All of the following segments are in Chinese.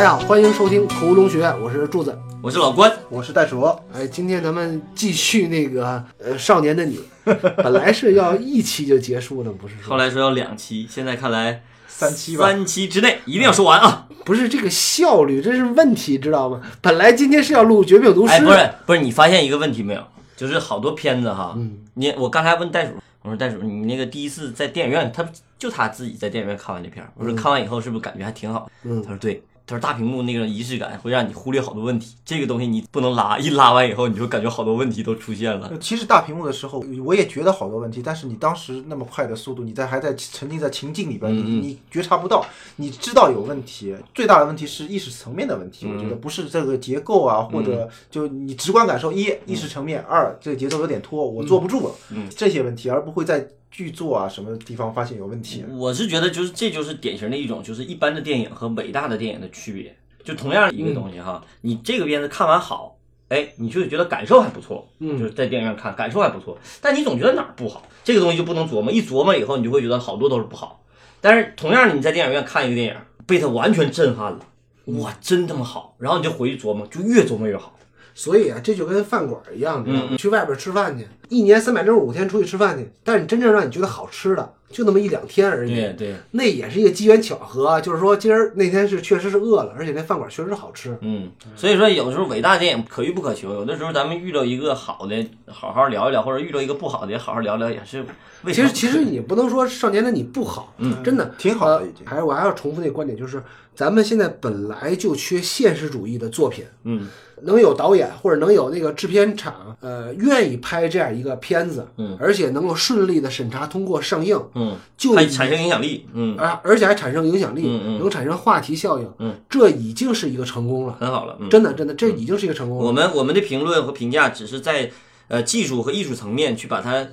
大家好，欢迎收听屠龙学院，我是柱子。我是老关，我是袋鼠。哎，今天咱们继续那个呃，少年的你，本来是要一期就结束的，不是后来说要两期，现在看来三期吧。三期之内一定要说完啊！不是这个效率，这是问题，知道吗？本来今天是要录《绝命毒师》，哎，不是不是，你发现一个问题没有？就是好多片子哈，嗯你我刚才问袋鼠，我说袋鼠，你那个第一次在电影院，他就他自己在电影院看完这片儿，我说看完以后是不是感觉还挺好？嗯他说对。他说大屏幕那个仪式感会让你忽略好多问题，这个东西你不能拉，一拉完以后你就感觉好多问题都出现了。其实大屏幕的时候，我也觉得好多问题，但是你当时那么快的速度，你在还在沉浸在情境里边，你你觉察不到，你知道有问题。最大的问题是意识层面的问题，我觉得嗯不是这个结构啊，或者就你直观感受一意识层面，二这个节奏有点拖，我坐不住了，嗯这些问题，而不会在剧作啊什么地方发现有问题。我是觉得就是这就是典型的一种就是一般的电影和伟大的电影的区别。就同样一个东西哈，你这个片子看完好，哎，你就觉得感受还不错，嗯就是在电影院看感受还不错，但你总觉得哪儿不好，这个东西就不能琢磨，一琢磨以后你就会觉得好多都是不好。但是同样你在电影院看一个电影，被它完全震撼了，哇，真他妈好，然后你就回去琢磨，就越琢磨越好。所以啊，这就跟饭馆一样，你知道吗？嗯去外边吃饭去，一年三百六十五天出去吃饭去，但是真正让你觉得好吃的，就那么一两天而已。对对，那也是一个机缘巧合，就是说今儿那天是确实是饿了，而且那饭馆确实好吃。嗯，所以说有时候伟大电影可遇不可求，有的时候咱们遇到一个好的，好好聊一聊，或者遇到一个不好的，也好好聊聊，也是为其实其实你不能说少年的你不好，嗯真的挺好的已经还是我还要重复那个观点，就是咱们现在本来就缺现实主义的作品，嗯能有导演或者能有那个制片厂，呃，愿意拍这样一个片子，嗯，而且能够顺利的审查通过上映，嗯，就已还产生影响力，嗯，啊，而且还产生影响力，嗯嗯。能产生话题效应，嗯，这已经是一个成功了，很好了，嗯。真的真的，这已经是一个成功了。我们我们的评论和评价只是在呃技术和艺术层面去把它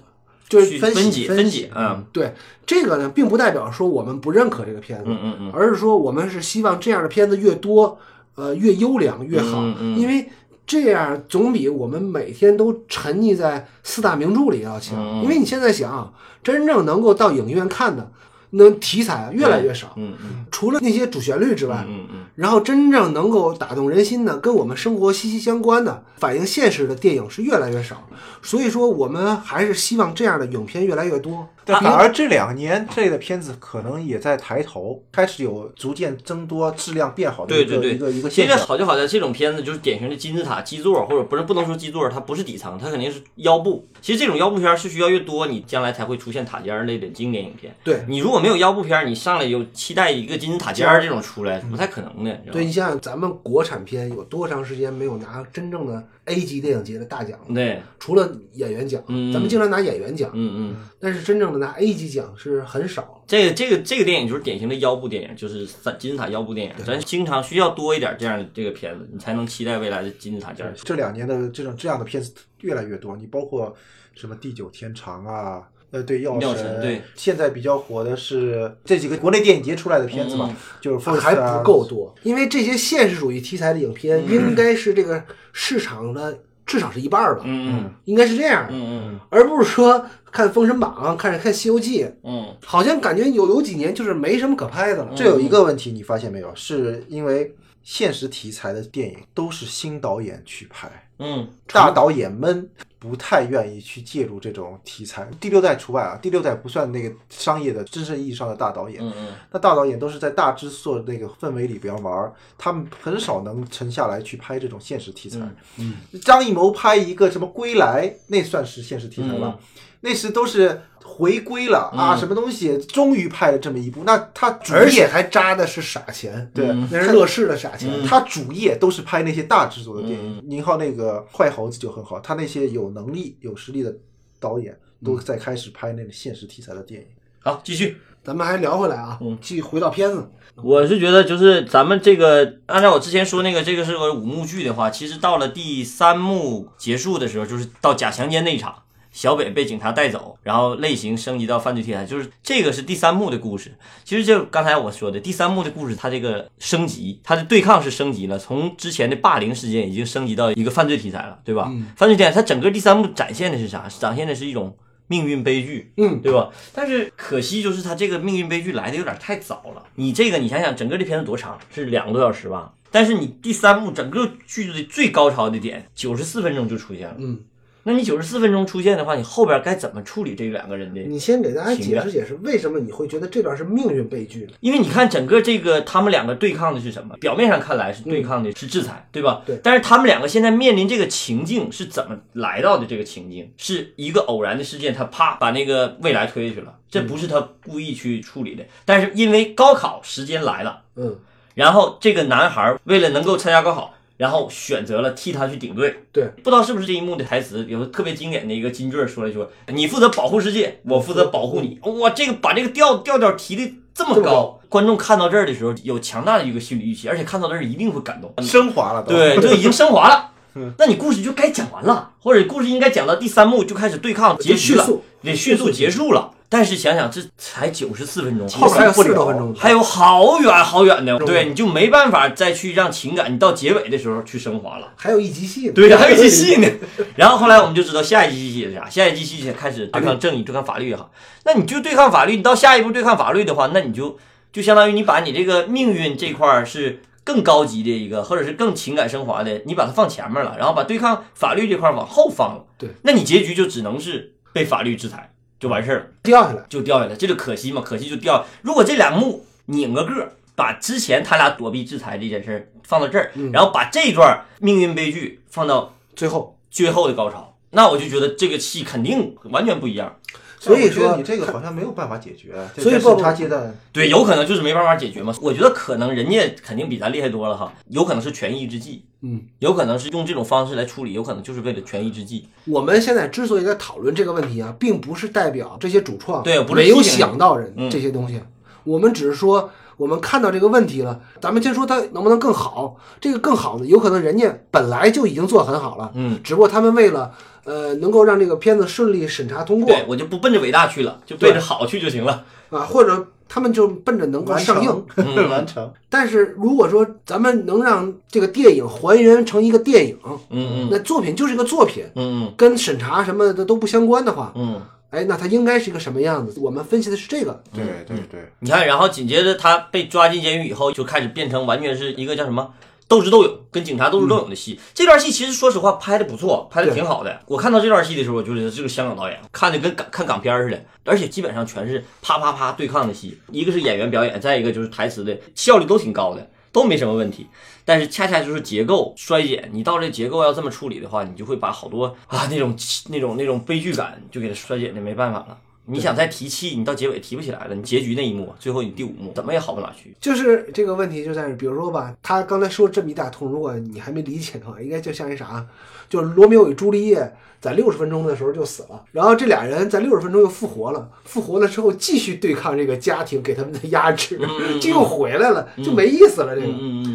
就是分解分解，嗯对这个呢，并不代表说我们不认可这个片子，嗯嗯嗯。而是说我们是希望这样的片子越多，呃，越优良越好，嗯嗯。因为这样总比我们每天都沉溺在四大名著里要强。因为你现在想，真正能够到影院看的，那题材越来越少，嗯嗯除了那些主旋律之外。嗯嗯然后真正能够打动人心的，跟我们生活息息相关的、反映现实的电影是越来越少，所以说我们还是希望这样的影片越来越多。但反而这两年这类的片子可能也在抬头，开始有逐渐增多、质量变好的对对对一个一个一个现象。实好就好在这种片子就是典型的金字塔基座，或者不是不能说基座，它不是底层，它肯定是腰部。其实这种腰部片儿是需要越多，你将来才会出现塔尖儿类的经典影片。对你如果没有腰部片儿，你上来有期待一个金字塔尖儿这种出来，不太可能的。对你想想，咱们国产片有多长时间没有拿真正的 A 级电影节的大奖？对，除了演员奖，嗯咱们经常拿演员奖，嗯嗯。但是真正的拿 A 级奖是很少。这个这个这个电影就是典型的腰部电影，就是三金字塔腰部电影。咱经常需要多一点这样的这个片子，你才能期待未来的金字塔尖儿。这两年的这种这样的片子越来越多，你包括什么地久天长啊，呃，对药药神对，现在比较火的是这几个国内电影节出来的片子嘛，嗯就是还啊。不够多，因为这些现实主义题材的影片嗯。应该是这个市场的至少是一半儿吧，嗯应该是这样的，嗯而不是说看《封神榜》、看看《西游记》，嗯。好像感觉有有几年就是没什么可拍的了。这有一个问题，你发现没有？是因为现实题材的电影都是新导演去拍，嗯。大导演们不太愿意去介入这种题材，第六代除外啊，第六代不算那个商业的真正意义上的大导演。嗯嗯那大导演都是在大制作那个氛围里边玩，他们很少能沉下来去拍这种现实题材。嗯张艺谋拍一个什么《归来》，那算是现实题材吧？那时都是回归了、啊，嗯什么东西终于拍了这么一部，那他主而且业还扎的是傻钱，对。嗯那是乐视的傻钱。嗯他主业都是拍那些大制作的电影嗯，宁浩那个坏猴子就很好，他那些有能力、有实力的导演都在开始拍那个现实题材的电影。好，继续。咱们还聊回来啊，嗯继续回到片子，我是觉得，就是咱们这个，按照我之前说那个，这个是个五幕剧的话，其实到了第三幕结束的时候，就是到假强奸那一场，小北被警察带走，然后类型升级到犯罪题材，就是这个是第三幕的故事。其实就刚才我说的，第三幕的故事，它这个升级，它的对抗是升级了，从之前的霸凌事件已经升级到一个犯罪题材了，对吧？犯罪题材，它整个第三幕展现的是啥？展现的是一种命运悲剧，嗯，对吧？但是可惜就是它这个命运悲剧来的有点太早了。你这个你想想，整个这片子多长？是两个多小时吧？但是你第三幕整个剧的最高潮的点，九十四分钟就出现了。嗯，那你九十四分钟出现的话，你后边该怎么处理这两个人的？你先给大家解释解释，为什么你会觉得这段是命运悲剧呢？因为你看整个这个他们两个对抗的是什么？表面上看来是对抗的是制裁，对吧？对但是他们两个现在面临这个情境是怎么来到的？这个情境是一个偶然的事件，他啪把那个未来推下去了，这不是他故意去处理的。但是因为高考时间来了，嗯，然后这个男孩为了能够参加高考，然后选择了替他去顶罪。对，不知道是不是这一幕的台词，有个特别经典的一个金句儿说了一句：“你负责保护世界，我负责保护你。”哇，这个把这个调调调提的这么高高，观众看到这儿的时候有强大的一个心理预期，而且看到这儿一定会感动。升华了都。对，就已经 升华了。那你故事就该讲完了，或者故事应该讲到第三幕就开始对抗结束了得迅速结束了。但是想想这才九十四分钟，后边还有四十多分钟，还有好远好远的，对，你就没办法再去让情感，你到结尾的时候去升华了。还有一集戏呢。对，还有一集戏呢。然后后来我们就知道下一集戏是啥，下一集戏开始对抗正义、对抗法律也好。那你就对抗法律，你到下一步对抗法律的话，那你就就相当于你把你这个命运这块儿是更高级的一个，或者是更情感升华的，你把它放前面了，然后把对抗法律这块儿往后放了。对，那你结局就只能是被法律制裁，就完事儿了。掉下来，就掉下来，这就可惜嘛，可惜就掉。如果这两幕拧个个儿，把之前他俩躲避制裁这件事儿放到这儿，嗯然后把这段命运悲剧放到最后，最后的高潮，那我就觉得这个戏肯定完全不一样。所以说你这个好像没有办法解决，所以审查阶段，对，有可能就是没办法解决嘛。我觉得可能人家肯定比咱厉害多了哈，有可能是权宜之计，嗯，有可能是用这种方式来处理，有可能就是为了权宜之计。我们现在之所以在讨论这个问题啊，并不是代表这些主创对不是没有想到人嗯这些东西，我们只是说我们看到这个问题了，咱们先说它能不能更好。这个更好的，有可能人家本来就已经做很好了，嗯，只不过他们为了呃能够让这个片子顺利审查通过对我就不奔着伟大去了，就奔着好去就行了。啊，或者他们就奔着能够上映。成嗯完成。但是如果说咱们能让这个电影还原成一个电影，嗯嗯那作品就是一个作品，嗯嗯跟审查什么的都不相关的话，嗯嗯。哎，那它应该是一个什么样子？我们分析的是这个。对对对，你看，然后紧接着他被抓进监狱以后，就开始变成完全是一个叫什么斗智斗勇，跟警察斗智斗勇的戏。这段戏其实说实话拍的不错，拍的挺好的。我看到这段戏的时候，我就觉得这个香港导演看的跟港看港片似的，而且基本上全是啪啪啪对抗的戏，一个是演员表演，再一个就是台词的效率都挺高的，都没什么问题。但是恰恰就是结构衰减，你到这结构要这么处理的话，你就会把好多啊那种那种那种悲剧感就给它衰减的没办法了。你想再提气，你到结尾提不起来了。你结局那一幕，最后你第五幕怎么也好不哪去。就是这个问题就在于，比如说吧，他刚才说这么一大通，如果你还没理解的话，应该就像一啥，就是罗密欧与朱丽叶在六十分钟的时候就死了，然后这俩人在六十分钟又复活了，复活了之后继续对抗这个家庭给他们的压制，嗯就又回来了，就没意思了。这个、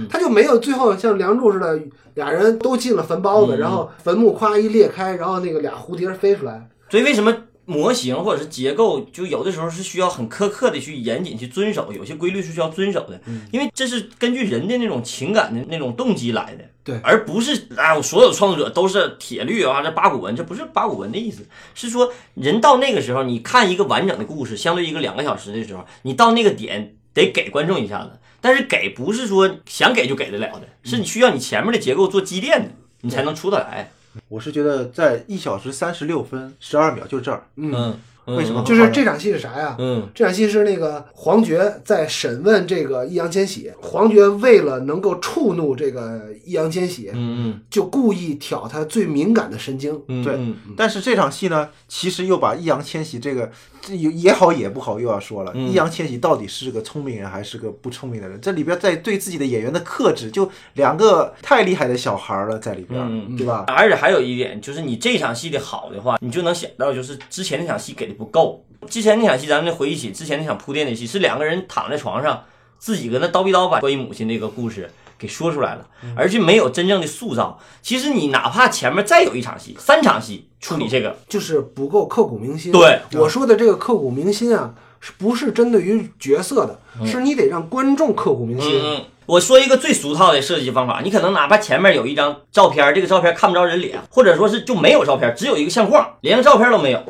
他就没有最后像梁祝似的，俩人都进了坟包子，嗯然后坟墓咵一裂开，然后那个俩蝴蝶飞出来。所以为什么模型或者是结构，就有的时候是需要很苛刻的去严谨去遵守，有些规律是需要遵守的，因为这是根据人的那种情感的那种动机来的。对而不是啊，我所有创作者都是铁律啊，这八股文，这不是八股文的意思，是说人到那个时候，你看一个完整的故事，相对一个两个小时的时候，你到那个点得给观众一下子，但是给不是说想给就给得了的，是你需要你前面的结构做积淀的，你才能出得来。我是觉得在一小时三十六分十二秒就这儿，嗯，嗯为什么就是这场戏是啥呀？嗯这场戏是那个黄觉在审问这个易烊千玺，黄觉为了能够触怒这个易烊千玺，嗯就故意挑他最敏感的神经。嗯，对嗯但是这场戏呢，其实又把易烊千玺这个这也也好也不好又要说了，嗯易烊千玺到底是个聪明人还是个不聪明的人？这里边在对自己的演员的克制，就两个太厉害的小孩了在里边，嗯对吧？而且还有一点，就是你这场戏的好的话，你就能想到，就是之前那场戏给的不够。之前那场戏，咱们回忆起之前那场铺垫的戏，是两个人躺在床上，自己搁那叨逼叨把关于母亲那个故事给说出来了，而且没有真正的塑造。其实你哪怕前面再有一场戏、三场戏处理这个，就是不够刻骨铭心。对我说的这个刻骨铭心啊，是不是针对于角色的？是你得让观众刻骨铭心。嗯嗯。我说一个最俗套的设计方法，你可能哪怕前面有一张照片，这个照片看不着人脸，或者说是就没有照片，只有一个相框，连个照片都没有。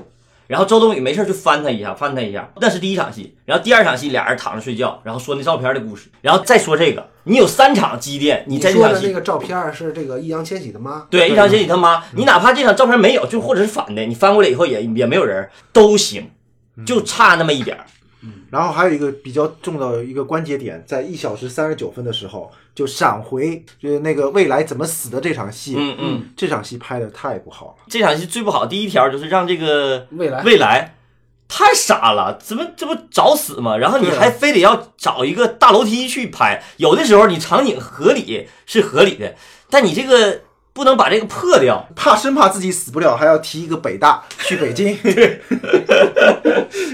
然后周冬雨没事就翻他一下，翻他一下，那是第一场戏。然后第二场戏俩人躺着睡觉，然后说那照片的故事，然后再说这个，你有三场积淀，你你在这场戏。说的那个照片是这个易烊千玺的妈，对，易烊千玺他妈，你哪怕这场照片没有，就或者是反的，你翻过来以后也也没有人，都行，就差那么一点儿。然后还有一个比较重要的一个关节点，在一小时三十九分的时候，就闪回，就是那个未来怎么死的这场戏。嗯嗯，这场戏拍的太不好了。这场戏最不好，第一条就是让这个未来未来太傻了，怎么这不找死吗？然后你还非得要找一个大楼梯去拍，有的时候你场景合理是合理的，但你这个不能把这个破掉。怕生怕自己死不了，还要提一个北大 去北京。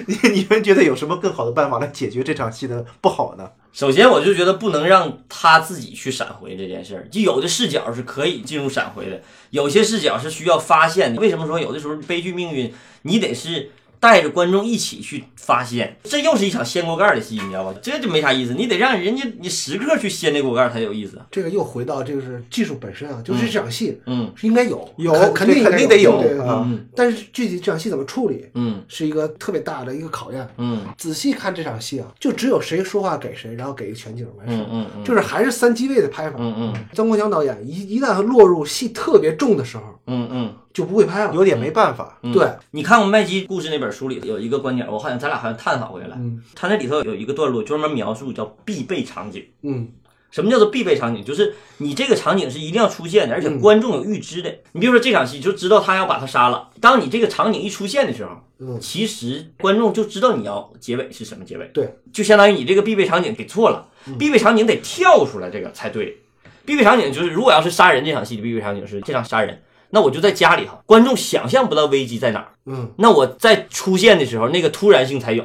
你你们觉得有什么更好的办法来解决这场戏的不好呢？首先，我就觉得不能让他自己去闪回这件事儿。就有的视角是可以进入闪回的，有些视角是需要发现的。为什么说有的时候悲剧命运，你得是带着观众一起去发现？这又是一场掀锅盖儿的戏，你知道吧？这就没啥意思。你得让人家你时刻去掀这锅盖儿才有意思。这个又回到这个是技术本身啊，就是这场戏嗯是应该有，有肯肯定肯定得有啊嗯但是具体这场戏怎么处理，嗯是一个特别大的一个考验。嗯仔细看这场戏啊，就只有谁说话给谁，然后给一个全景完事嗯。嗯嗯，就是还是三机位的拍法。嗯嗯曾国强导演一一旦落入戏特别重的时候，嗯嗯。就不会拍了。有点没办法。嗯对，你看过《麦基故事》那本书里有一个观点，我好像咱俩好像探讨过来，嗯他那里头有一个段落专门描述叫必备场景。嗯什么叫做必备场景？就是你这个场景是一定要出现的，而且嗯观众有预知的。你比如说这场戏，就知道他要把他杀了。当你这个场景一出现的时候，嗯，其实观众就知道你要结尾是什么结尾。对，就相当于你这个必备场景给错了，嗯必备场景得跳出来这个才对。必备场景就是，如果要是杀人这场戏的必备场景是这场杀人，那我就在家里头，观众想象不到危机在哪儿。嗯，那我在出现的时候，那个突然性才有。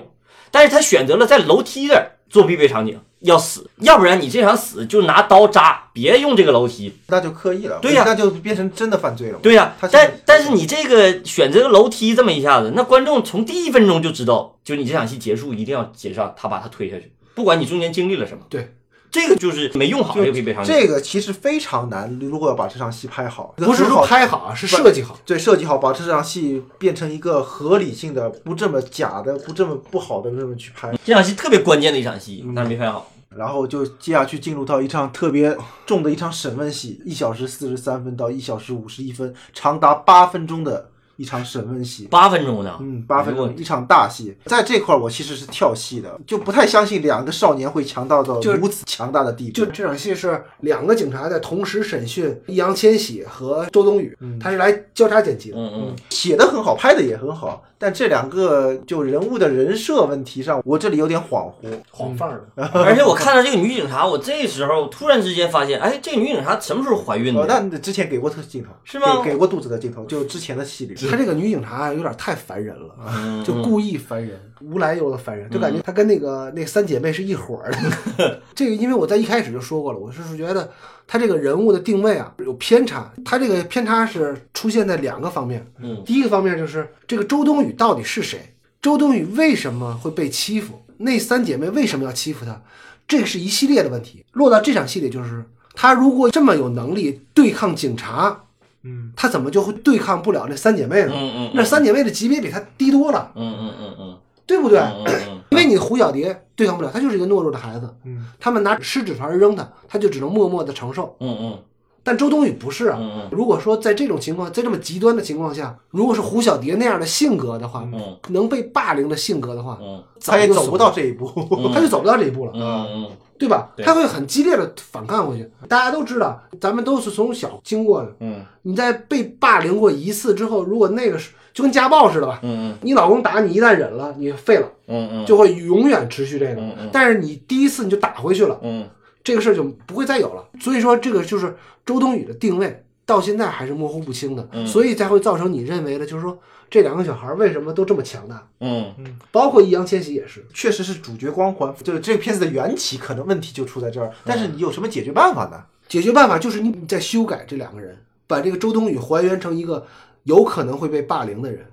但是他选择了在楼梯这儿做必备场景，要死，要不然你这场死就拿刀扎，别用这个楼梯。那就刻意了，对呀那就变成真的犯罪了。对呀、但但是你这个选择楼梯这么一下子，那观众从第一分钟就知道，就你这场戏结束一定要结上，他把他推下去，不管你中间经历了什么。对，这个就是没用好这个必备场景。这个其实非常难，如果要把这场戏拍好，不是说拍好啊，是设计好。对设计好，把这场戏变成一个合理性的、不这么假的、不这么不好的这么去拍，这场戏特别关键的一场戏，但是没拍好。然后就接下去进入到一场特别重的一场审问戏，一小时四十三分到一小时五十一分，长达八分钟的一场审问戏。八分钟呢？嗯，八分钟一场大戏，在这块儿我其实是跳戏的，就不太相信两个少年会强大到就如此强大的地步。就这场戏是两个警察在同时审讯易烊千玺和周冬雨，他是来交叉剪辑的。嗯嗯，写的很好，拍的也很好，但这两个就人物的人设问题上，我这里有点恍惚。晃范儿的，而且我看到这个女警察，我这时候突然之间发现，哎，这个女警察什么时候怀孕呃，的？那之前给过特镜头，是吗给给过肚子的镜头，就之前的戏里。他这个女警察有点太烦人了，嗯就故意烦人，无来由的烦人，就感觉她跟那个那三姐妹是一伙儿的。这个因为我在一开始就说过了，我是觉得她这个人物的定位啊有偏差，她这个偏差是出现在两个方面。嗯第一个方面就是这个周冬雨到底是谁？周冬雨为什么会被欺负？那三姐妹为什么要欺负她？这个是一系列的问题。落到这场戏里，就是她如果这么有能力对抗警察，嗯，她怎么就会对抗不了那三姐妹呢？嗯嗯，那三姐妹的级别比他低多了，嗯嗯嗯嗯，对不对？嗯嗯因为你胡小蝶对抗不了，她就是一个懦弱的孩子。嗯，他们拿湿纸团扔她，她就只能默默的承受。嗯嗯。但周冬雨不是啊。嗯嗯。如果说在这种情况，在这么极端的情况下，如果是胡小蝶那样的性格的话，嗯。能被霸凌的性格的话，嗯。他也走不到这一步。他就走不到这一步了，嗯嗯对吧？他会很激烈的反抗回去。大家都知道，咱们都是从小经过的。嗯你在被霸凌过一次之后，如果那个是就跟家暴似的吧，嗯你老公打你，一旦忍了，你废了，嗯嗯，就会永远持续这个。嗯嗯但是你第一次你就打回去了，嗯这个事儿就不会再有了。所以说，这个就是周冬雨的定位到现在还是模糊不清的，嗯所以才会造成你认为的，就是说这两个小孩为什么都这么强大，嗯嗯包括易烊千玺也是。确实是主角光环，就是这个片子的缘起，可能问题就出在这儿。但是你有什么解决办法呢？解决办法就是你你在修改这两个人，把这个周冬雨还原成一个有可能会被霸凌的人，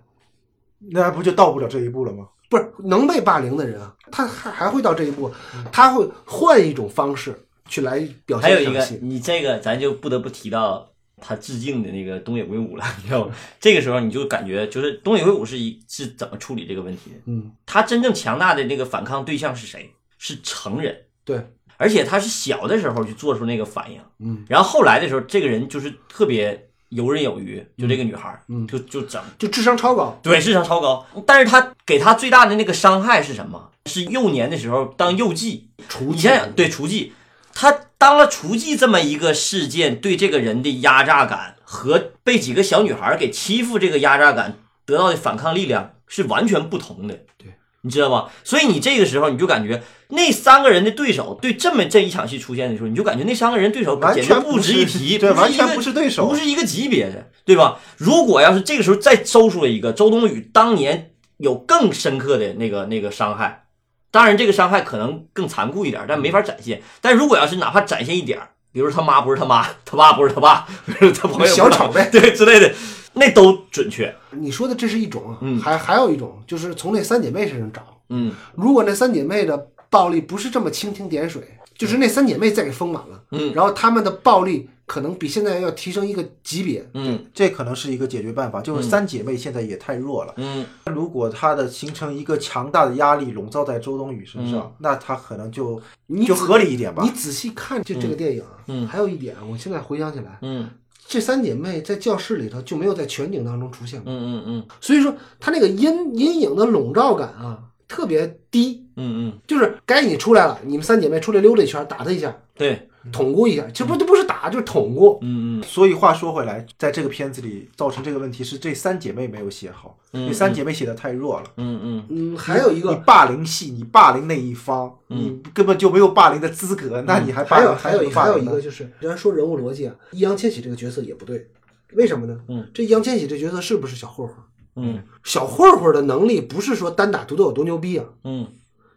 那不就到不了这一步了吗？不是能被霸凌的人啊，他还还会到这一步，他会换一种方式去来表还有一个现这场戏。，你这个咱就不得不提到他致敬的那个东野圭吾了，你知道吗？这个时候你就感觉就是东野圭吾是一是怎么处理这个问题的？嗯，他真正强大的那个反抗对象是谁？是成人，对，而且他是小的时候就做出那个反应，嗯，然后后来的时候，这个人就是特别游刃有余，就这个女孩儿，嗯就就整，就智商超高。对，智商超高，但是他给他最大的那个伤害是什么？是幼年的时候当幼妓，厨你想想，对雏妓，他当了厨妓这么一个事件，对这个人的压榨感和被几个小女孩给欺负这个压榨感得到的反抗力量是完全不同的。对，你知道吗？所以你这个时候你就感觉那三个人的对手对这么这一场戏出现的时候，你就感觉那三个人对手完简直不全不值一提，对，完全不是对手不。是一个级别的，对吧？如果要是这个时候再搜出了一个周冬雨当年有更深刻的那个那个伤害，当然这个伤害可能更残酷一点，但没法展现。但如果要是哪怕展现一点儿，比如他妈不是他妈，他爸不是他爸，他朋友小丑呗对之类的，那都准确。你说的这是一种啊，嗯还还有一种就是从那三姐妹身上找。嗯如果那三姐妹的暴力不是这么蜻蜓点水，就是那三姐妹再给丰满了，嗯。然后她们的暴力可能比现在要提升一个级别。嗯。这可能是一个解决办法，就是三姐妹现在也太弱了。嗯。如果她的形成一个强大的压力笼罩在周冬雨身嗯。上，那她可能就就你仔合理一点吧。你。仔细看这这个电影啊，嗯。还有一点，我现在回想起来，嗯。这三姐妹在教室里头就没有在全景当中出现过，嗯嗯嗯。所以说她那个阴阴影的笼罩感啊特别低，嗯嗯，就是该你出来了，你们三姐妹出来溜达一圈，打他一下，对，捅咕一下，这不这不是打就是捅咕，嗯嗯。所以话说回来，在这个片子里造成这个问题是这三姐妹没有写好，嗯这三姐妹写的太弱了。嗯嗯。嗯，还有一个。你霸凌戏，你霸凌那一方，你根本就没有霸凌的资格，那你还霸还有凌还有一还有一个个，就是，人家说人物逻辑啊，易烊千玺这个角色也不对，为什么呢？嗯，这易烊千玺这角色是不是小混混？嗯小混混的能力不是说单打独斗有多牛逼啊，嗯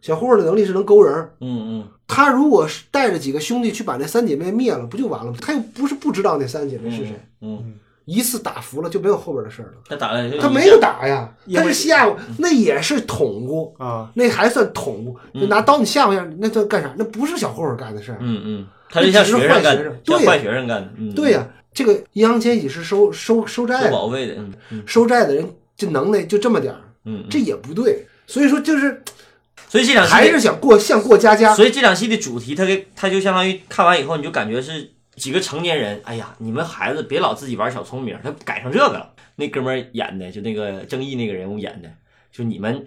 小混混的能力是能勾人嗯。嗯他如果是带着几个兄弟去把那三姐妹灭了，不就完了吗？他又不是不知道那三姐妹是谁，嗯，一次打服了就没有后边的事儿了。他打了他没有打呀，他是吓唬，那也是捅咕，啊，那还算捅咕。就拿刀你吓唬一下，那算干啥？那不是小混混干的事儿。嗯嗯，他是像学生干的，那只是坏学生对坏学生干的，嗯，对呀、这个易烊千玺是收收收债做的，保卫的，收债的人这能耐就这么点儿，嗯，这也不对。所以说就是所以这场戏还是想过像过家家。所以这场戏的主题，它给它就相当于看完以后，你就感觉是几个成年人，哎呀，你们孩子别老自己玩小聪明，他改成这个了。那哥们儿演的，就那个正义那个人物演的，就你们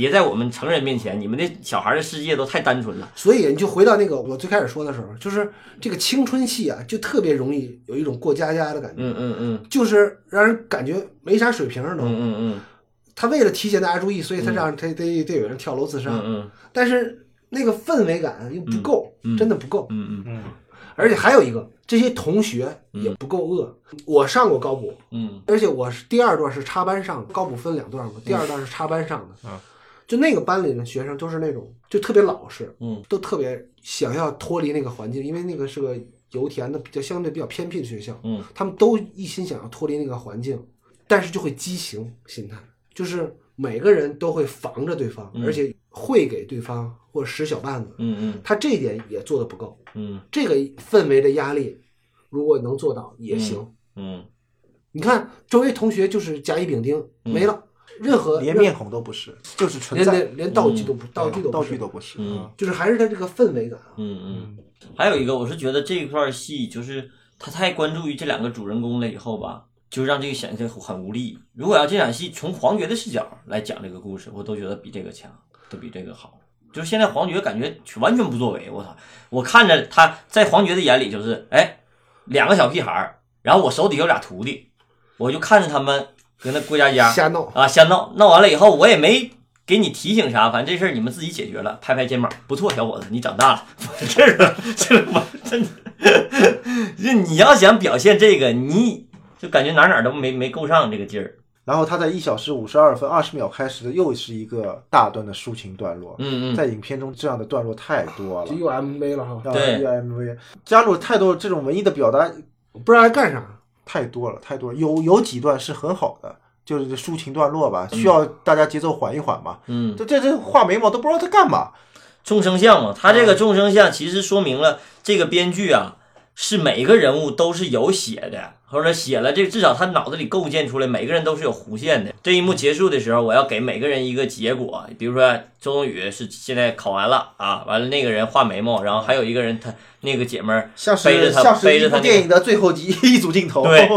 别在我们成人面前，你们的小孩的世界都太单纯了。所以你就回到那个我最开始说的时候，就是这个青春戏啊，就特别容易有一种过家家的感觉，嗯嗯嗯就是让人感觉没啥水平儿嗯都。嗯嗯他为了提醒大家注意，所以他让他得得有人跳楼自杀，嗯嗯但是那个氛围感又不够，真的不够。嗯嗯嗯，而且还有一个，这些同学也不够恶。我上过高补，嗯而且我是第二段是插班上的，高补分两段嘛，第二段是插班上的。嗯就那个班里的学生都是那种就特别老实，嗯都特别想要脱离那个环境，因为那个是个油田的比较相对比较偏僻的学校，嗯他们都一心想要脱离那个环境，但是就会畸形心态，就是每个人都会防着对方，嗯而且会给对方或者使小绊子，嗯嗯他这一点也做的不够。嗯这个氛围的压力，如果能做到也行。嗯你看周围同学就是甲乙丙丁嗯没了，任何连面孔都不是，就是存连在，连连道具都不、道具都道不是具都不是，就是还是他这个氛围感啊。嗯嗯。还有一个，我是觉得这一块戏就是他太关注于这两个主人公了，以后吧，就让这个显得很无力。如果要这场戏从黄觉的视角来讲这个故事，我都觉得比这个强，都比这个好。就是现在黄觉感觉完全不作为，我操！我看着他在黄觉的眼里就是，哎，两个小屁孩儿，然后我手底下有俩徒弟，我就看着他们搁那过家家，瞎闹，啊，瞎闹。闹完了以后，我也没给你提醒啥，反正这事儿你们自己解决了，拍拍肩膀，不错，小伙子，你长大了，这个这个我真的，就你要想表现这个，你就感觉哪哪儿都没没够上这个劲儿，然后他在一小时五十二分二十秒开始的又是一个大段的抒情段落，嗯嗯。在影片中这样的段落太多了。就。又 MV 了哈，啊对。又 MV 加入太多这种文艺的表达，不知道该干啥。太多了，太多了。有有几段是很好的，就是抒情段落吧，需要大家节奏缓一缓嘛。嗯，这这这画眉毛都不知道在干嘛。众生相嘛，他这个众生相其实说明了这个编剧啊是每个人物都是有写的，或者写了这至少他脑子里构建出来，每个人都是有弧线的。这一幕结束的时候，我要给每个人一个结果，比如说周冬雨是现在考完了啊，完了那个人画眉毛，然后还有一个人他那个姐们儿像背着他像是背着他那个电影的最后一 一组镜头。对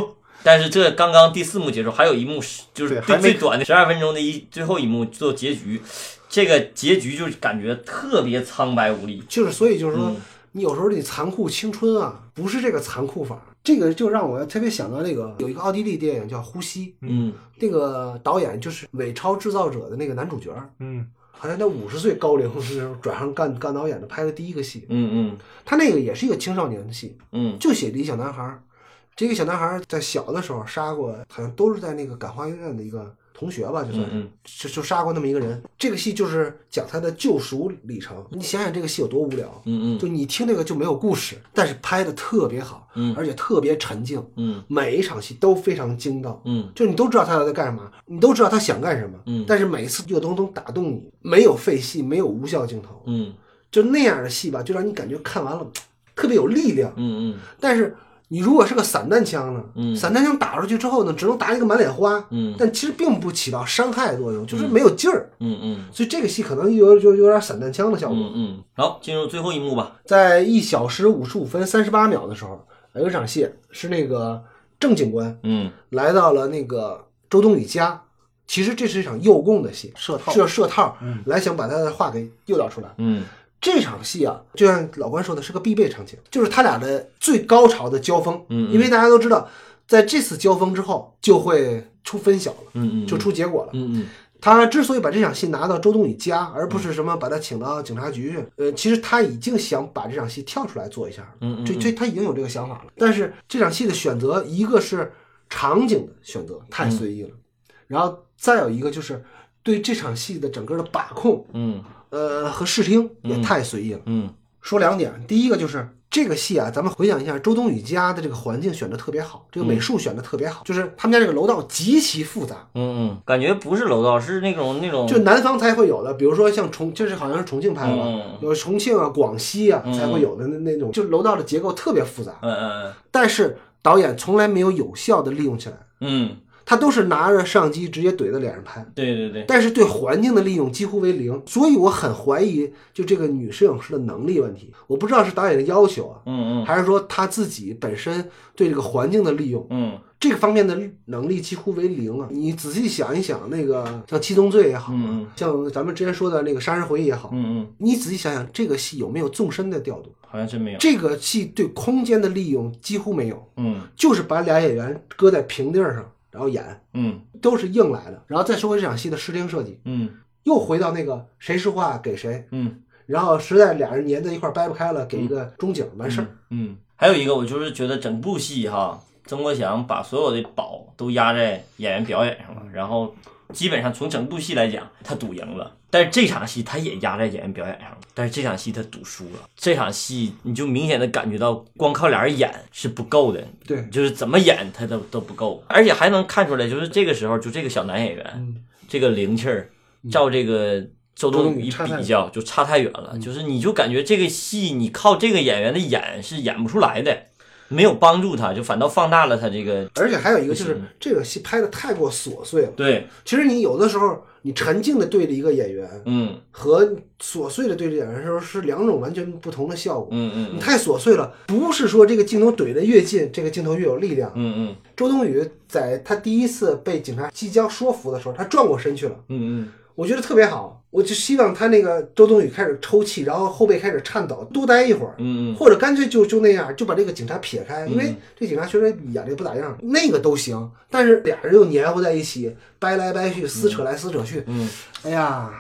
但是这刚刚第四幕结束，还有一幕是就是最短的十二分钟的一最后一幕做结局，这个结局就是感觉特别苍白无力。就是所以就是说嗯，你有时候你残酷青春啊，不是这个残酷法，这个就让我特别想到那个有一个奥地利电影叫《呼吸》，嗯。那个导演就是《伪钞制造者》的那个男主角，嗯，好像在五十岁高龄时候转行干干导演的，拍的第一个戏，嗯嗯。他那个也是一个青少年的戏，嗯。就写了一小男孩，这个小男孩在小的时候杀过，好像都是在那个感化院的一个同学吧，就算是。嗯就就杀过那么一个人，这个戏就是讲他的救赎历程。你想想这个戏有多无聊，嗯嗯就你听那个就没有故事，但是拍的特别好，嗯而且特别沉静，嗯每一场戏都非常精到，嗯就你都知道他在干什么，你都知道他想干什么，嗯但是每一次又都能打动你，没有废戏，没有无效镜头，嗯就那样的戏吧，就让你感觉看完了特别有力量。嗯嗯但是你如果是个散弹枪呢，嗯散弹枪打出去之后呢，只能打一个满脸花，嗯但其实并不起到伤害作用，就是没有劲儿。嗯嗯所以这个戏可能有就有点散弹枪的效果。嗯嗯，好，进入最后一幕吧。在一小时五十五分三十八秒的时候，有一场戏是那个郑警官嗯来到了那个周冬雨家，其实这是一场诱供的戏，设套是要设套，来想把他的话给诱导出来。嗯这场戏啊，就像老关说的，是个必备场景，就是他俩的最高潮的交锋。嗯嗯因为大家都知道，在这次交锋之后就会出分晓了，嗯嗯，就出结果了。嗯嗯他之所以把这场戏拿到周冬雨家，而不是什么把他请到警察局去，呃，其实他已经想把这场戏跳出来做一下了。嗯嗯这这他已经有这个想法了。但是这场戏的选择，一个是场景的选择太随意了，然后再有一个就是对这场戏的整个的把控，嗯呃和视听也太随意了。嗯。说两点，第一个就是这个戏啊，咱们回想一下，周冬雨家的这个环境选的特别好，这个美术选的特别好，就是他们家这个楼道极其复杂，嗯嗯，感觉不是楼道，是那种那种就南方才会有的，比如说像重，这是好像是重庆拍的吧，嗯有重庆啊、广西啊才会有的那那种，就楼道的结构特别复杂，嗯嗯但是导演从来没有有效的利用起来，嗯，他都是拿着相机直接怼在脸上拍。对对对，但是对环境的利用几乎为零，所以我很怀疑就这个女摄影师的能力问题。我不知道是导演的要求啊，嗯嗯还是说他自己本身对这个环境的利用嗯这个方面的能力几乎为零啊！你仔细想一想，那个像《七宗罪》也好啊，嗯像咱们之前说的那个《杀人回忆》也好，嗯嗯，你仔细想想，这个戏有没有纵深的调度？好像真没有。这个戏对空间的利用几乎没有，嗯就是把俩演员搁在平地儿上，然后演，嗯都是硬来的。然后再说回这场戏的视听设计，嗯又回到那个谁说话给谁，嗯然后实在俩人粘在一块儿掰不开了，给一个中景完事儿。嗯，还有一个，我就是觉得整部戏哈，曾国祥把所有的宝都压在演员表演上了，然后基本上从整部戏来讲，他赌赢了。但是这场戏他也压在演员表演上了，但是这场戏他赌输了。这场戏你就明显的感觉到，光靠俩人演是不够的，对，就是怎么演他都都不够，而且还能看出来，就是这个时候就这个小男演员，嗯。这个灵气儿，照这个周冬雨周冬雨差太比较就差太远了，就是你就感觉这个戏你靠这个演员的演是演不出来的，没有帮助他，就反倒放大了他这个而且还有一个就是这个戏拍的太过琐碎了。对，其实你有的时候你沉静的对着一个演员，嗯和琐碎的对着演员的时候是两种完全不同的效果。嗯嗯你太琐碎了，不是说这个镜头怼得越近，这个镜头越有力量。嗯嗯周冬雨在她第一次被警察即将说服的时候，她转过身去了，嗯嗯我觉得特别好。我就希望他那个周冬雨开始抽泣，然后后背开始颤抖，多待一会儿，嗯或者干脆就就那样，就把这个警察撇开，因为这警察确实演的不咋样，那个都行。但是俩人又黏糊在一起，掰来掰去，撕扯来撕扯去，嗯，哎呀，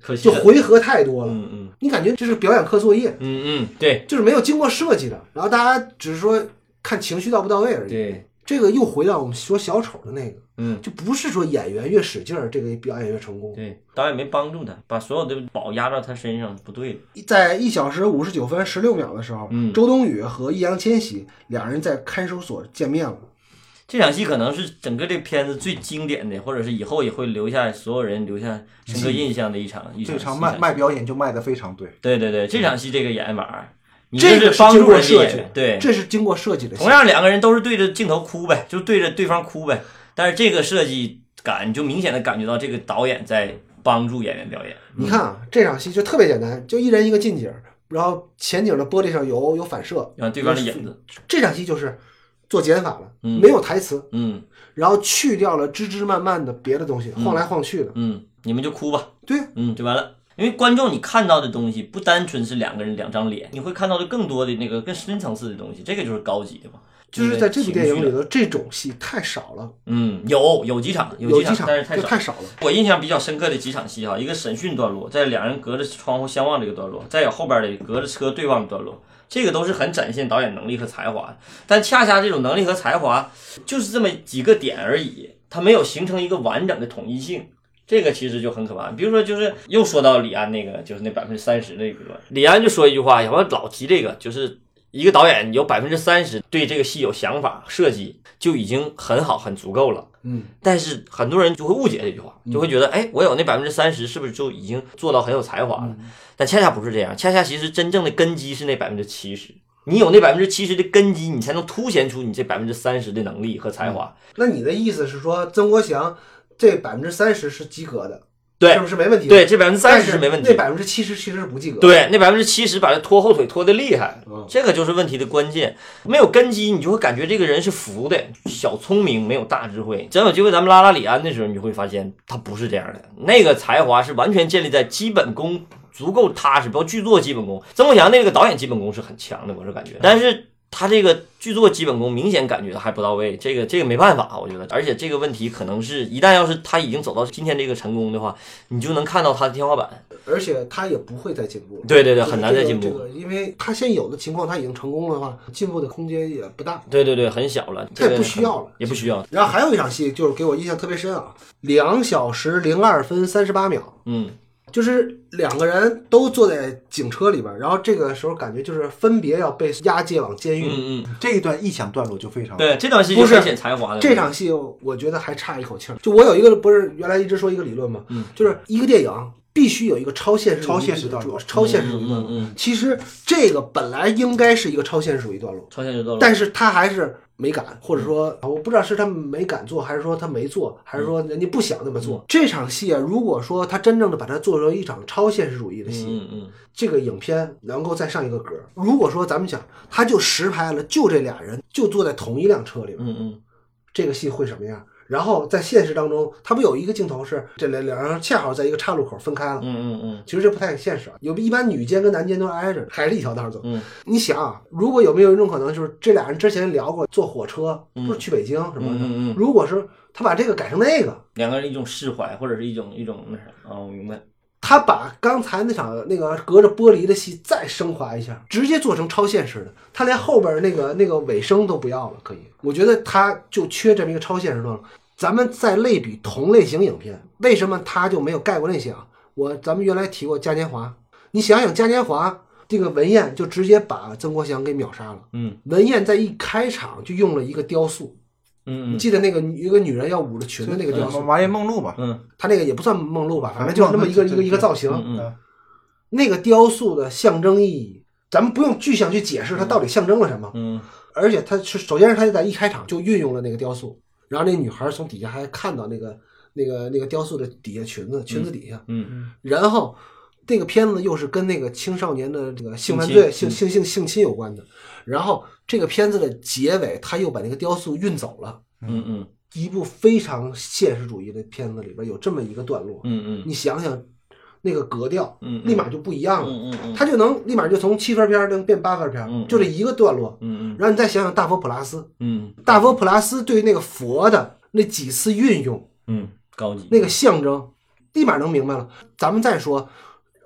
可惜，就回合太多了。嗯嗯你感觉这是表演课作业，嗯嗯，对就是没有经过设计的，然后大家只是说看情绪到不到位而已。对，这个又回到我们说小丑的那个，嗯就不是说演员越使劲儿，这个表演越成功。对，导演没帮助他，把所有的宝压到他身上不对的，在一小时五十九分十六秒的时候，嗯周冬雨和易烊千玺两人在看守所见面了。这场戏可能是整个这片子最经典的，或者是以后也会留下所有人留下深刻印象的一场一场这场卖卖表演就卖的非常对。对对对，这场戏这个演法儿这个是是帮助设计对，这是经过设计的。同样两个人都是对着镜头哭呗，就对着对方哭呗。但是这个设计感就明显的感觉到这个导演在帮助演员表演。你看啊，这场戏就特别简单，就一人一个近景，然后前景的玻璃上有有反射，让对方的影子，这场戏就是做减法了，嗯没有台词，嗯然后去掉了枝枝蔓蔓的别的东西，晃来晃去的。嗯，你们就哭吧，对，嗯，就完了。因为观众你看到的东西不单纯是两个人两张脸，你会看到的更多的那个更深层次的东西，这个就是高级的嘛。就是在这部电影里头，这种戏太少了，嗯，有有几场，几有几场但是太少。太少了。我印象比较深刻的几场戏哈，一个审讯段落，在两人隔着窗户相望这个段落，再有后边的隔着车对望的段落，这个都是很展现导演能力和才华的。但恰恰这种能力和才华，就是这么几个点而已，它没有形成一个完整的统一性。这个其实就很可怕。比如说，就是又说到李安那个，就是那百分之三十那个段，李安就说一句话，我老提这个，就是一个导演有百分之三十对这个戏有想法设计，就已经很好很足够了。嗯，但是很多人就会误解这句话，就会觉得，哎，我有那百分之三十，是不是就已经做到很有才华了？但恰恰不是这样，恰恰其实真正的根基是那百分之七十。你有那百分之七十的根基，你才能凸显出你这百分之三十的能力和才华。那你的意思是说，曾国祥这百分之三十是及格的，对是不是没问题？对，这百分之三十是没问题那。百分之七十其实是不及格。，对，那百分之七十把他拖后腿拖得厉害嗯，这个就是问题的关键。没有根基，你就会感觉这个人是浮的，小聪明，没有大智慧。真有机会咱们拉拉李安的时候，你就会发现他不是这样的。那个才华是完全建立在基本功足够踏实，包括剧作基本功。曾国祥那个导演基本功是很强的，我是感觉，但是。他这个剧作基本功明显感觉还不到位，这个这个没办法，我觉得，而且这个问题可能是一旦要是他已经走到今天这个成功的话，你就能看到他的天花板。而且他也不会再进步了。对对对，很难再进步。这个因为他现有的情况他已经成功了的话，进步的空间也不大。对对对，很小了，这也这个不需要了也不需要。然后还有一场戏，就是给我印象特别深啊，两小时零二分三十八秒，嗯就是两个人都坐在警车里边，然后这个时候感觉就是分别要被押解往监狱。嗯嗯，这一段臆想段落就非常对，这段戏不是显才华的。这场戏我觉得还差一口气儿。就我有一个不是原来一直说一个理论嘛，嗯就是一个电影必须有一个超现实主义超现实段落超现实主义段落。嗯嗯其实这个本来应该是一个超现实主义段落，超现实段落，但是它还是没敢，或者说我不知道是他没敢做，还是说他没做，还是说人家不想那么做。这场戏啊，如果说他真正的把它做成一场超现实主义的戏，嗯嗯这个影片能够再上一个格。如果说咱们讲，他就实拍了，就这俩人就坐在同一辆车里边，嗯嗯这个戏会什么样？然后在现实当中，他不有一个镜头是这两两人恰好在一个岔路口分开了嗯。嗯嗯其实这不太现实啊，有一般女监跟男监都挨着，还是一条道走。嗯你想啊，如果有没有一种可能，就是这俩人之前聊过坐火车，不是去北京什么的。嗯嗯嗯，如果是他把这个改成那个，两个人一种释怀，或者是一种一种那啥啊，我明白。他把刚才那场那个隔着玻璃的戏再升华一下，直接做成超现实的，他连后边那个那个尾声都不要了，可以。我觉得他就缺这么一个超现实段落。咱们再类比同类型影片，为什么他就没有盖过那些啊？我咱们原来提过嘉年华，你想想嘉年华这个文彦就直接把曾国祥给秒杀了。嗯文彦在一开场就用了一个雕塑，嗯嗯。你记得那个一个女人要捂着裙子那个雕塑，麻叶梦露吧，嗯。他那个也不算梦露吧，反正就是那么一个一个一个造型。嗯嗯那个雕塑的象征意义，咱们不用具象去解释它到底象征了什么，嗯。而且它是首先是它在一开场就运用了那个雕塑，然后那女孩从底下还看到那个那个那个雕塑的底下裙子裙子底下，嗯。然后这个片子又是跟那个青少年的这个性犯罪、性性性性侵有关的，然后这个片子的结尾他又把那个雕塑运走了。嗯嗯一部非常现实主义的片子里边有这么一个段落，嗯嗯你想想那个格调，嗯立马就不一样了。嗯嗯他就能立马就从七分片儿能变八分片，就这一个段落。嗯然后你再想想大佛普拉斯，嗯大佛普拉斯对那个佛的那几次运用，嗯，高级那个象征，立马能明白了。咱们再说，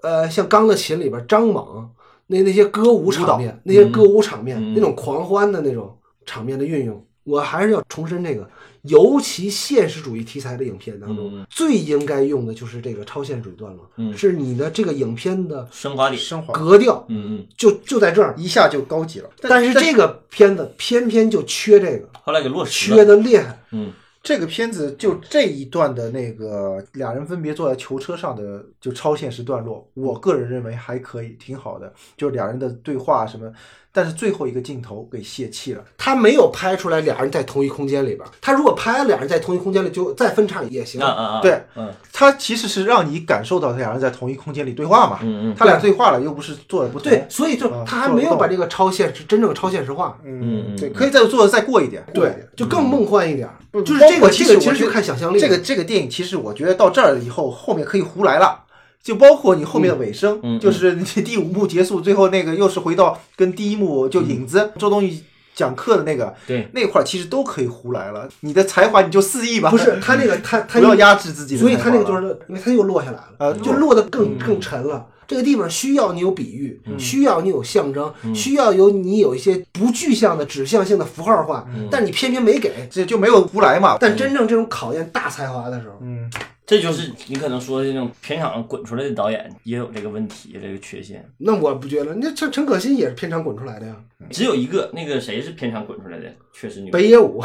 呃，像《钢的琴》里边张猛那那些歌舞场面，那些歌舞场面、那种狂欢的那种场面的运用，我还是要重申这个。尤其现实主义题材的影片当中，最应该用的就是这个超现实主义段落，嗯是你的这个影片的升华里。升华格调，嗯嗯，就就在这儿。一下就高级了。但是这个片子偏偏就缺这个，后来给落实缺。的厉害。嗯这个片子就这一段的那个俩人分别坐在囚车上的就超现实段落，我个人认为还可以，挺好的，就俩人的对话什么，但是最后一个镜头给泄气了。他没有拍出来俩人在同一空间里边儿。他如果拍俩人在同一空间里，就再分场也行。啊啊啊！对嗯他其实是让你感受到他俩人在同一空间里对话嘛，嗯嗯他俩对话了，又不是做的不同。对，所以就啊他还没有把这个超现实真正超现实化。嗯嗯对，可以再做的再过一点。对，就更梦幻一点儿。就是这个，其实其实就看想象力。这个这个电影其实我觉得到这儿以后，后面可以胡来了。就包括你后面的尾声，嗯嗯就是你第五幕结束，最后那个又是回到跟第一幕就影子、周冬雨讲课的那个对，那块儿，其实都可以胡来了。你的才华你就肆意吧，不是他 那个他他不要压制自己的所以。他那个就是，因为他又落下来了，呃就落得更更沉了。这个地方需要你有比喻，需要你有象征，需要有你有一些不具象的指向性的符号化，但你偏偏没给。这就没有胡来嘛。但真正这种考验大才华的时候，嗯，这就是你可能说的那种片场滚出来的导演也有这个问题，这个缺陷。那我不觉得。那陈陈可辛也是片场滚出来的呀，只有一个，那个谁是片场滚出来的，确实牛。北野武，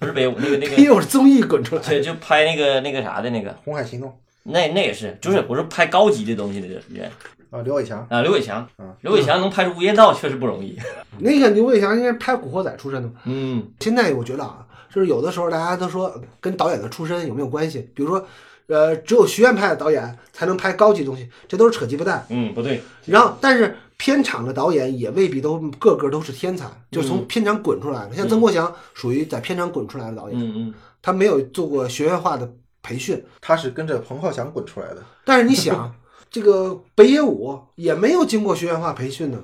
不是北野武，那个那个 北野个，武是综艺滚出来的。对，就拍那个那个啥的那个，红海行动那那也是，就是我是拍高级的东西的人啊，刘伟强，啊，刘伟强嗯，刘伟强能拍出《无间道》确实不容易。那个刘伟强应该拍《古惑仔》出身的嘛。嗯现在我觉得啊，就是有的时候大家都说跟导演的出身有没有关系，比如说，呃，只有学院派的导演才能拍高级东西，这都是扯鸡巴蛋。嗯，不对，然后，但是片场的导演也未必都个个都是天才，就是从片场滚出来的。像曾国祥属于在片场滚出来的导演，嗯嗯，他没有做过学院化的培训。他是跟着彭浩翔滚出来的。但是你想，这个北野武也没有经过学院化培训呢。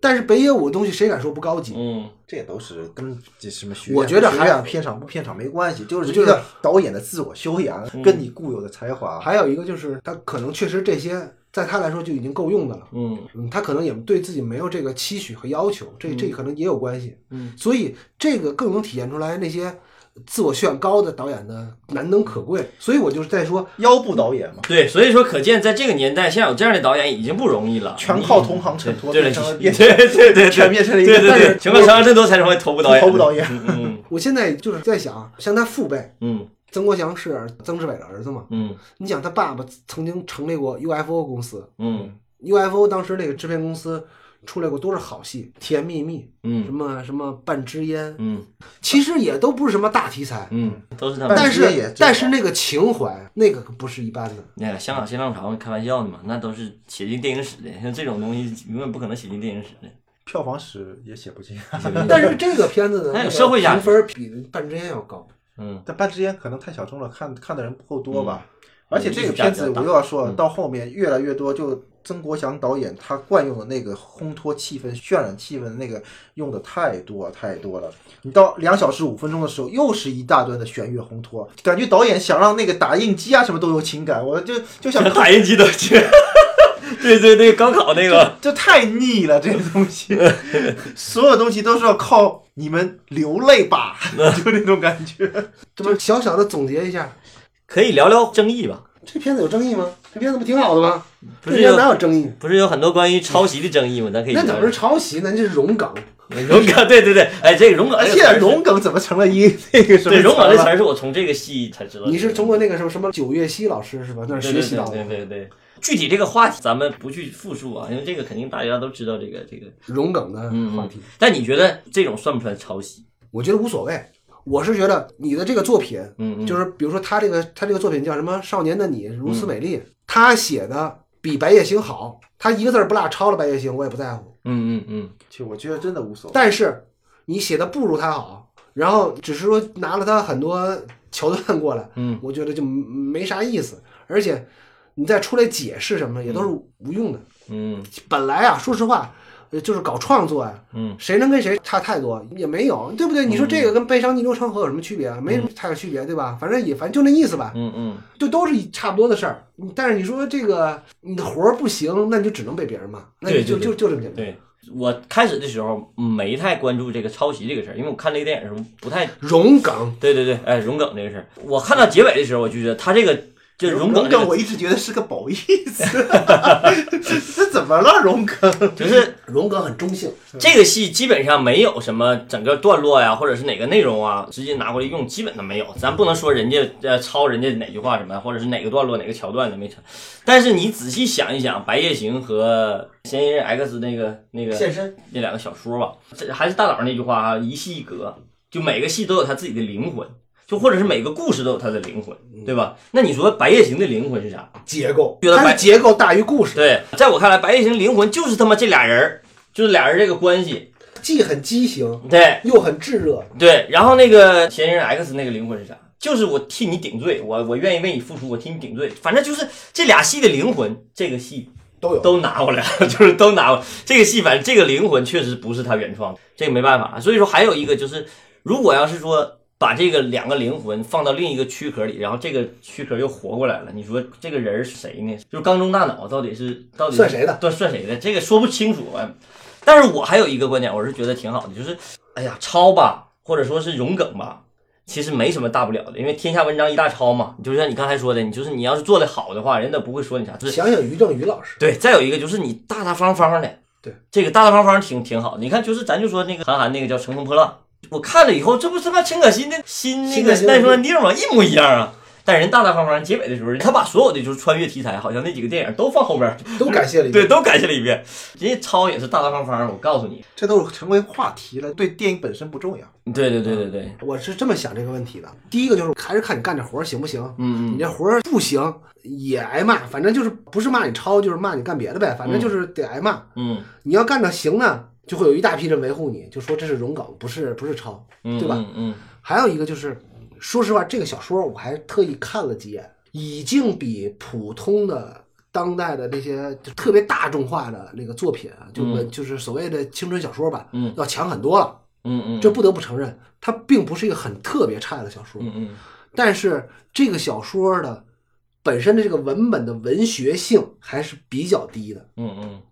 但是北野武的东西谁敢说不高级？嗯，这也都是跟这什么学我觉得还学院片场不片场没关系，就是就是一个导演的自我修养，跟你固有的才华。还有一个就是他可能确实这些在他来说就已经够用的了。嗯嗯，他可能也对自己没有这个期许和要求，这这可能也有关系。嗯，所以这个更能体现出来那些自我修养高的导演的难能可贵。所以我就是在说，腰部导演嘛，对，所以说可见在这个年代，像有这样的导演已经不容易了，全靠同行衬托，对变成了对对对对，全变成了一个对对对，但是全靠同行衬托才成为头部导演，头部导演。我现在就是在想，像他父辈嗯曾国祥是曾志伟的儿子嘛？嗯你想他爸爸曾经成立过 UFO 公司嗯，UFO 当时那个制片公司出来过多少好戏，《甜蜜蜜》嗯什嗯么什么半支烟，嗯其实也都不是什么大题材。嗯，都是他们。但是也是但是那个情怀，那个可不是一般的。那个香港新浪潮开玩笑的嘛，那都是写进电影史的，像这种东西永远不可能写进电影史的。票房史也写不进，但是这个片子呢，社会评分比《半支烟》要高。嗯但半支烟可能太小众了，看看的人不够多吧。嗯而且这个片子我又要说，了到后面越来越多，就曾国祥导演他惯用的那个烘托气氛、渲染气氛的那个用的太多太多了。你到两小时五分钟的时候，又是一大段的弦乐烘托，感觉导演想让那个打印机啊什么都有情感，我就就想打印机都去。对 对对，高考那个，这太腻了，这个东西，所有东西都是要靠你们流泪吧，就那种感觉。这么小小的总结一下，可以聊聊争议吧？这片子有争议吗？这片子不挺好的吗？不是有这片子哪有争议？不是有很多关于抄袭的争议吗？咱可以那怎么是抄袭呢？这是融梗。荣梗？对对对，哎，这个荣梗，而且融梗怎么成了一那个什么？对荣梗这词儿是我从这个戏才知道。你是通过那个什么什么九月溪老师是吧？那儿学习到的。对对对。具体这个话题咱们不去复述啊，因为这个肯定大家都知道这个这个。融梗的嗯话题，但你觉得这种算不算抄袭？我觉得无所谓。我是觉得你的这个作品，嗯嗯，就是比如说他这个他这个作品叫什么《少年的你如此美丽》，他写的比《白夜行》好，他一个字儿不落抄了《白夜行》，我也不在乎。嗯嗯嗯。其实我觉得真的无所谓。但是你写的不如他好，然后只是说拿了他很多桥段过来，嗯。我觉得就没啥意思。而且你再出来解释什么也都是无用的。嗯。本来啊，说实话，呃就是搞创作呀、嗯谁能跟谁差太多也没有，对不对？你说这个跟悲伤逆流成河有什么区别啊？没什么太大区别，对吧？反正也反正就那意思吧，嗯嗯就都是差不多的事儿。但是你说这个你的活儿不行，那你就只能被别人骂，那你就就就这么简单。对。我开始的时候没太关注这个抄袭这个事儿，因为我看这个电影的时候不太融梗，对对对，哎，融梗这个事儿，我看到结尾的时候，我就觉得他这个就荣梗这个我一直觉得是个褒义词，这怎么了？荣梗就是荣格很中性，这个戏基本上没有什么整个段落呀，或者是哪个内容啊，直接拿过来用，基本都没有。咱不能说人家呃抄人家哪句话什么，或者是哪个段落哪个桥段的没抄。但是你仔细想一想，《白夜行》和《嫌疑人 X》那个那个现身那两个小说吧，这还是大佬那句话啊，一戏一格，就每个戏都有他自己的灵魂，就或者是每个故事都有它的灵魂，对吧？那你说《白夜行》的灵魂是啥？结构，觉得白它是结构大于故事，对，在我看来，《白夜行》灵魂就是他妈这俩人儿，就是俩人这个关系，既很畸形对又很炙热，对。然后那个嫌疑人 X 那个灵魂是啥？就是我替你顶罪，我我愿意为你付出，我替你顶罪。反正就是这俩戏的灵魂，这个戏都有。都拿过来了，就是都拿过来。这个戏反正这个灵魂确实不是他原创的，这个没办法。所以说还有一个就是，如果要是说把这个两个灵魂放到另一个躯壳里，然后这个躯壳又活过来了，你说这个人儿是谁呢？就是缸中大脑到底是到底是算谁的？对，算谁的？这个说不清楚啊。但是我还有一个观点，我是觉得挺好的，就是哎呀，抄吧，或者说是融梗吧。其实没什么大不了的，因为天下文章一大抄嘛。就像你刚才说的，你就是你要是做的好的话，人都不会说你啥。就是想想于正于老师，对，再有一个就是你大大方方的，对这个大大方方挺挺好的。你看，就是咱就说那个韩寒那个叫《乘风破浪》，我看了以后，这不是他妈陈可辛的新那个新的新的奈风兰定吗？一模一样啊。但人大大方方结尾的时候，他把所有的就是穿越题材，好像那几个电影都放后边，都感谢了一遍对，都感谢了一遍。人家抄也是大大方方，我告诉你，这都是成为话题了，对电影本身不重要。对对对对对，我是这么想这个问题的。第一个就是还是看你干这活儿行不行，嗯你这活儿不行也挨骂，反正就是不是骂你抄，就是骂你干别的呗，反正就是得挨骂。嗯你要干的行呢，就会有一大批人维护你，就说这是融梗，不是不是抄，嗯，对吧？嗯嗯还有一个就是，说实话，这个小说我还特意看了几眼，已经比普通的当代的那些就特别大众化的那个作品啊，就文、就是所谓的青春小说吧，嗯要强很多了。嗯嗯，这不得不承认，它并不是一个很特别差的小说，嗯嗯但是这个小说的本身的这个文本的文学性还是比较低的。嗯嗯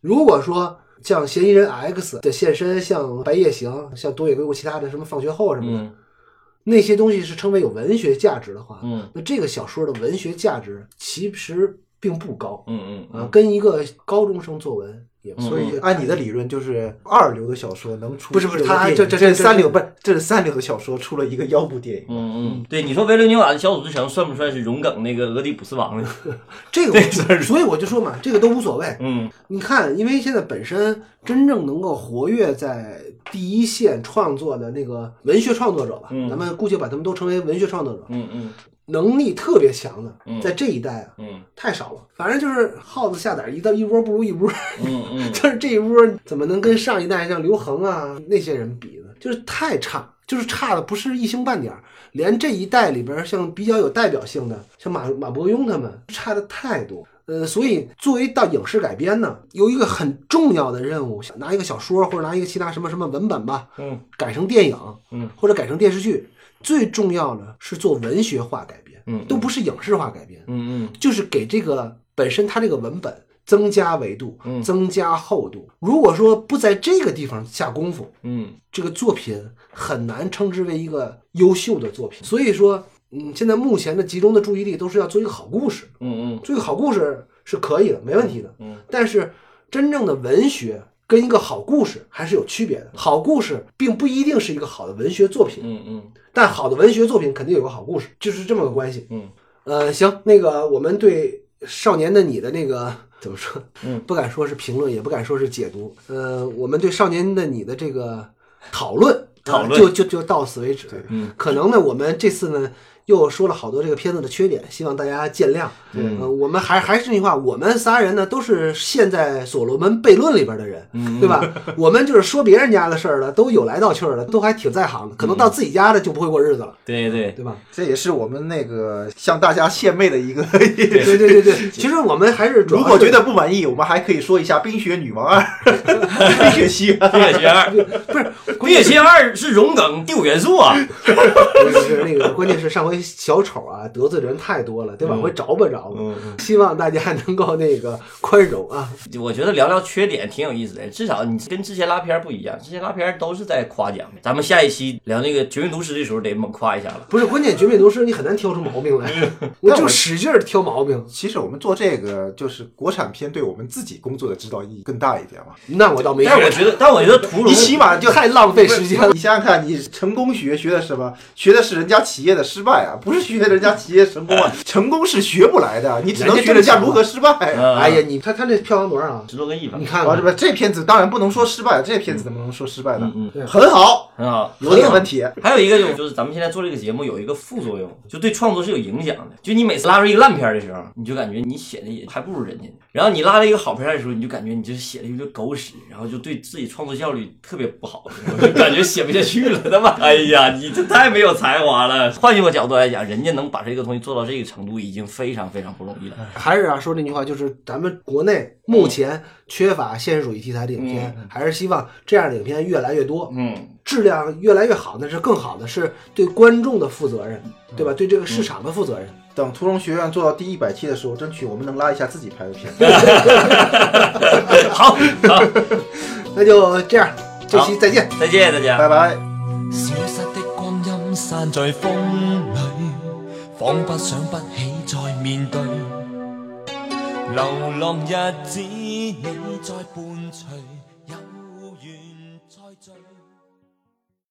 如果说像嫌疑人 X 的现身，像白夜行，像东野圭吾其他的什么放学后什么的，嗯。那些东西是称为有文学价值的话，嗯。那这个小说的文学价值其实并不高嗯嗯啊，跟一个高中生作文也所以按你的理论，就是二流的小说能出不是不是他这这这三流不是这是三流的小说出了一个腰部电影。嗯嗯，对，你说维伦纽瓦的小组之城算不算是荣梗那个俄狄浦斯王呢？这个我，所以我就说嘛，这个都无所谓。嗯你看，因为现在本身真正能够活跃在第一线创作的那个文学创作者吧，嗯咱们姑且把他们都称为文学创作者，嗯嗯能力特别强的嗯，在这一代啊嗯太少了。反正就是耗子下崽，一到一窝不如一窝。嗯嗯 但是这一窝怎么能跟上一代像刘恒啊那些人比呢？就是太差，就是差的不是一星半点儿。连这一代里边像比较有代表性的，像马马伯庸他们，差的太多。呃，所以作为到影视改编呢，有一个很重要的任务，想拿一个小说或者拿一个其他什么什么文本吧，嗯改成电影，嗯，或者改成电视剧，最重要的是做文学化改编，嗯都不是影视化改编。嗯就是给这个本身它这个文本增加维度，嗯增加厚度。如果说不在这个地方下功夫，嗯这个作品很难称之为一个优秀的作品。所以说，嗯，现在目前的集中的注意力都是要做一个好故事，嗯做一个好故事是可以的，没问题的。嗯但是真正的文学跟一个好故事还是有区别的。好故事并不一定是一个好的文学作品，嗯嗯但好的文学作品肯定有个好故事，就是这么个关系。嗯呃，行，那个我们对《少年的你》的那个怎么说？嗯，不敢说是评论，也不敢说是解读。呃，我们对《少年的你》的这个讨论，讨论呃就就就到此为止。嗯可能呢，我们这次呢又说了好多这个片子的缺点，希望大家见谅。嗯呃，我们还还是那句话，我们仨人呢都是现在所罗门悖论里边的人，嗯对吧？我们就是说别人家的事儿的，都有来道气儿的，都还挺在行的。可能到自己家的就不会过日子了，对对对吧？这也是我们那个向大家献媚的一个。对对对对，其实我们还是主要是如果觉得不满意，我们还可以说一下《冰雪女王二》《冰雪奇缘》。冰雪奇缘二，不是冰雪奇缘二是融梗第五元素啊。不是那个，关键是上回回小丑啊得罪人太多了，得往回找吧找吧。嗯嗯 希望大家能够那个宽容啊。我觉得聊聊缺点挺有意思的，至少你跟之前拉片儿不一样，之前拉片儿都是在夸奖。咱们下一期聊那个《绝命毒师》的时候得猛夸一下了。不是关键，绝命毒师你很难挑出毛病来，我就使劲儿挑毛病。其实我们做这个就是国产片，对我们自己工作的指导意义更大一点嘛。那我倒没但我觉得，但我觉得屠龙你起码就太浪费时间了。你想想看，你成功学学的什么？学的是人家企业的失败啊，不是学人家企业成功啊。成功是学不来的，你只能学人家如何失败。嗯哎呀，你看他这票房多少啊？十多个亿吧你，看这这片子当然不能说失败，这片子怎么能说失败呢？嗯嗯很好，很好，有点问题。还有一个就是，就是咱们现在做这个节目有一个副作用，就对创作是有影响的。就你每次拉出一个烂片儿的时候，你就感觉你写的也还不如人家。然后你拉了一个好片儿的时候，你就感觉你这写的有点狗屎，然后就对自己创作效率特别不好，我就感觉写不下去了。他妈，哎呀，你这太没有才华了。换一个角度来讲，人家能把这个东西做到这个程度，已经非常非常不容易了。还是啊，说那句话，就是咱们国内目前缺乏现实主义题材的影片，还是希望这样的影片越来越多，嗯，质量越来越好，那是更好的，是对观众的负责任，对吧？对这个市场的负责任。等屠龙学院做到第一百期的时候，争取我们能拉一下自己拍的片。好，好，那就这样，这期再见。再见大家。拜拜。消失的光阴散在风里，仿佛想不起再面对。流浪日子，你在伴随。